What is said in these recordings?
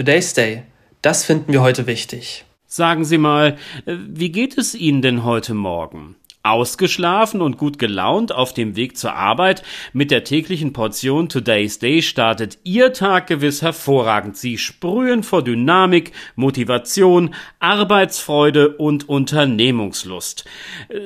Today's Day. Das finden wir heute wichtig. Sagen Sie mal, äh, wie geht es Ihnen denn heute Morgen? Ausgeschlafen und gut gelaunt auf dem Weg zur Arbeit mit der täglichen Portion Today's Day startet Ihr Tag gewiss hervorragend. Sie sprühen vor Dynamik, Motivation, Arbeitsfreude und Unternehmungslust.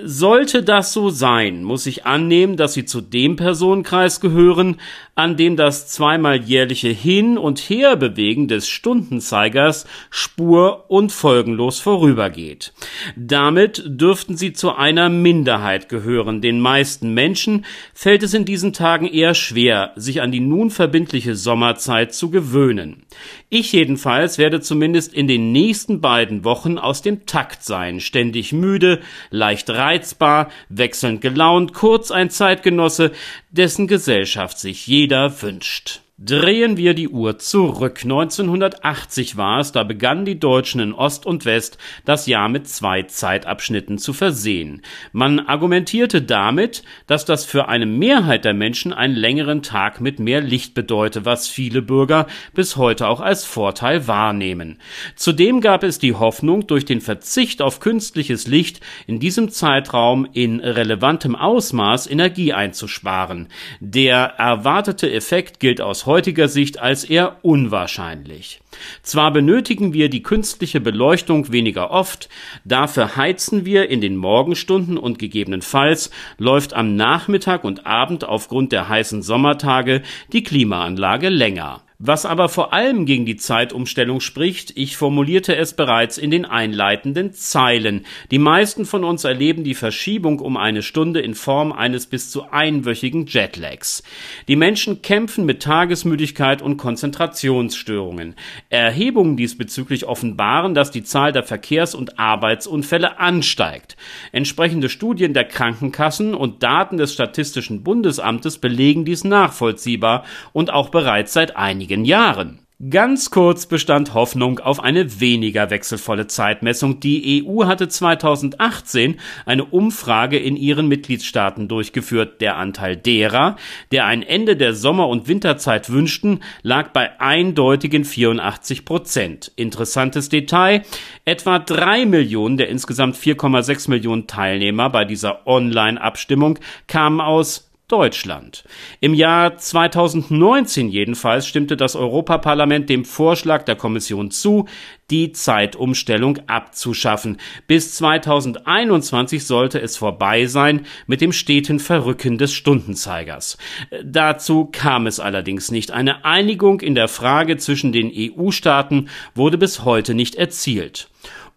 Sollte das so sein, muss ich annehmen, dass Sie zu dem Personenkreis gehören, an dem das zweimal jährliche Hin- und Herbewegen des Stundenzeigers spur- und folgenlos vorübergeht. Damit dürften Sie zu einer Minderheit gehören. Den meisten Menschen fällt es in diesen Tagen eher schwer, sich an die nun verbindliche Sommerzeit zu gewöhnen. Ich jedenfalls werde zumindest in den nächsten beiden Wochen aus dem Takt sein, ständig müde, leicht reizbar, wechselnd gelaunt, kurz ein Zeitgenosse, dessen Gesellschaft sich jeder wünscht. Drehen wir die Uhr zurück. 1980 war es, da begannen die Deutschen in Ost und West das Jahr mit zwei Zeitabschnitten zu versehen. Man argumentierte damit, dass das für eine Mehrheit der Menschen einen längeren Tag mit mehr Licht bedeute, was viele Bürger bis heute auch als Vorteil wahrnehmen. Zudem gab es die Hoffnung, durch den Verzicht auf künstliches Licht in diesem Zeitraum in relevantem Ausmaß Energie einzusparen. Der erwartete Effekt gilt aus heutiger Sicht als eher unwahrscheinlich. Zwar benötigen wir die künstliche Beleuchtung weniger oft, dafür heizen wir in den Morgenstunden und gegebenenfalls läuft am Nachmittag und Abend aufgrund der heißen Sommertage die Klimaanlage länger. Was aber vor allem gegen die Zeitumstellung spricht, ich formulierte es bereits in den einleitenden Zeilen. Die meisten von uns erleben die Verschiebung um eine Stunde in Form eines bis zu einwöchigen Jetlags. Die Menschen kämpfen mit Tagesmüdigkeit und Konzentrationsstörungen. Erhebungen diesbezüglich offenbaren, dass die Zahl der Verkehrs- und Arbeitsunfälle ansteigt. Entsprechende Studien der Krankenkassen und Daten des Statistischen Bundesamtes belegen dies nachvollziehbar und auch bereits seit einigen Jahren. Ganz kurz bestand Hoffnung auf eine weniger wechselvolle Zeitmessung. Die EU hatte 2018 eine Umfrage in ihren Mitgliedstaaten durchgeführt. Der Anteil derer, der ein Ende der Sommer- und Winterzeit wünschten, lag bei eindeutigen 84 Prozent. Interessantes Detail. Etwa drei Millionen der insgesamt 4,6 Millionen Teilnehmer bei dieser Online-Abstimmung kamen aus Deutschland. Im Jahr 2019 jedenfalls stimmte das Europaparlament dem Vorschlag der Kommission zu, die Zeitumstellung abzuschaffen. Bis 2021 sollte es vorbei sein mit dem steten Verrücken des Stundenzeigers. Dazu kam es allerdings nicht. Eine Einigung in der Frage zwischen den EU-Staaten wurde bis heute nicht erzielt.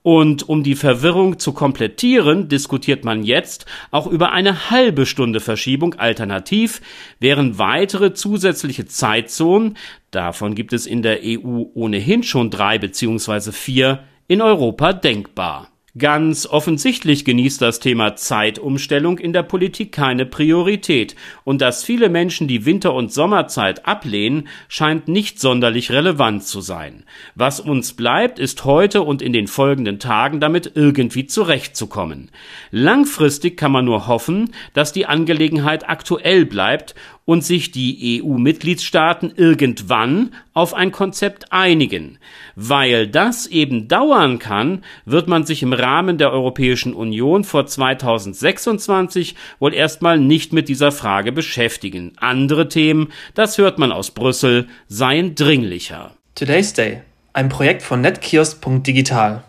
Und um die Verwirrung zu komplettieren, diskutiert man jetzt auch über eine halbe Stunde Verschiebung. Alternativ wären weitere zusätzliche Zeitzonen, davon gibt es in der EU ohnehin schon drei beziehungsweise vier, in Europa denkbar. Ganz offensichtlich genießt das Thema Zeitumstellung in der Politik keine Priorität, und dass viele Menschen die Winter- und Sommerzeit ablehnen, scheint nicht sonderlich relevant zu sein. Was uns bleibt, ist heute und in den folgenden Tagen damit irgendwie zurechtzukommen. Langfristig kann man nur hoffen, dass die Angelegenheit aktuell bleibt und sich die EU-Mitgliedstaaten irgendwann auf ein Konzept einigen. Weil das eben dauern kann, wird man sich im Rahmen der Europäischen Union vor 2026 wohl erstmal nicht mit dieser Frage beschäftigen. Andere Themen, das hört man aus Brüssel, seien dringlicher. Today's Day, ein Projekt von netkiosk.digital.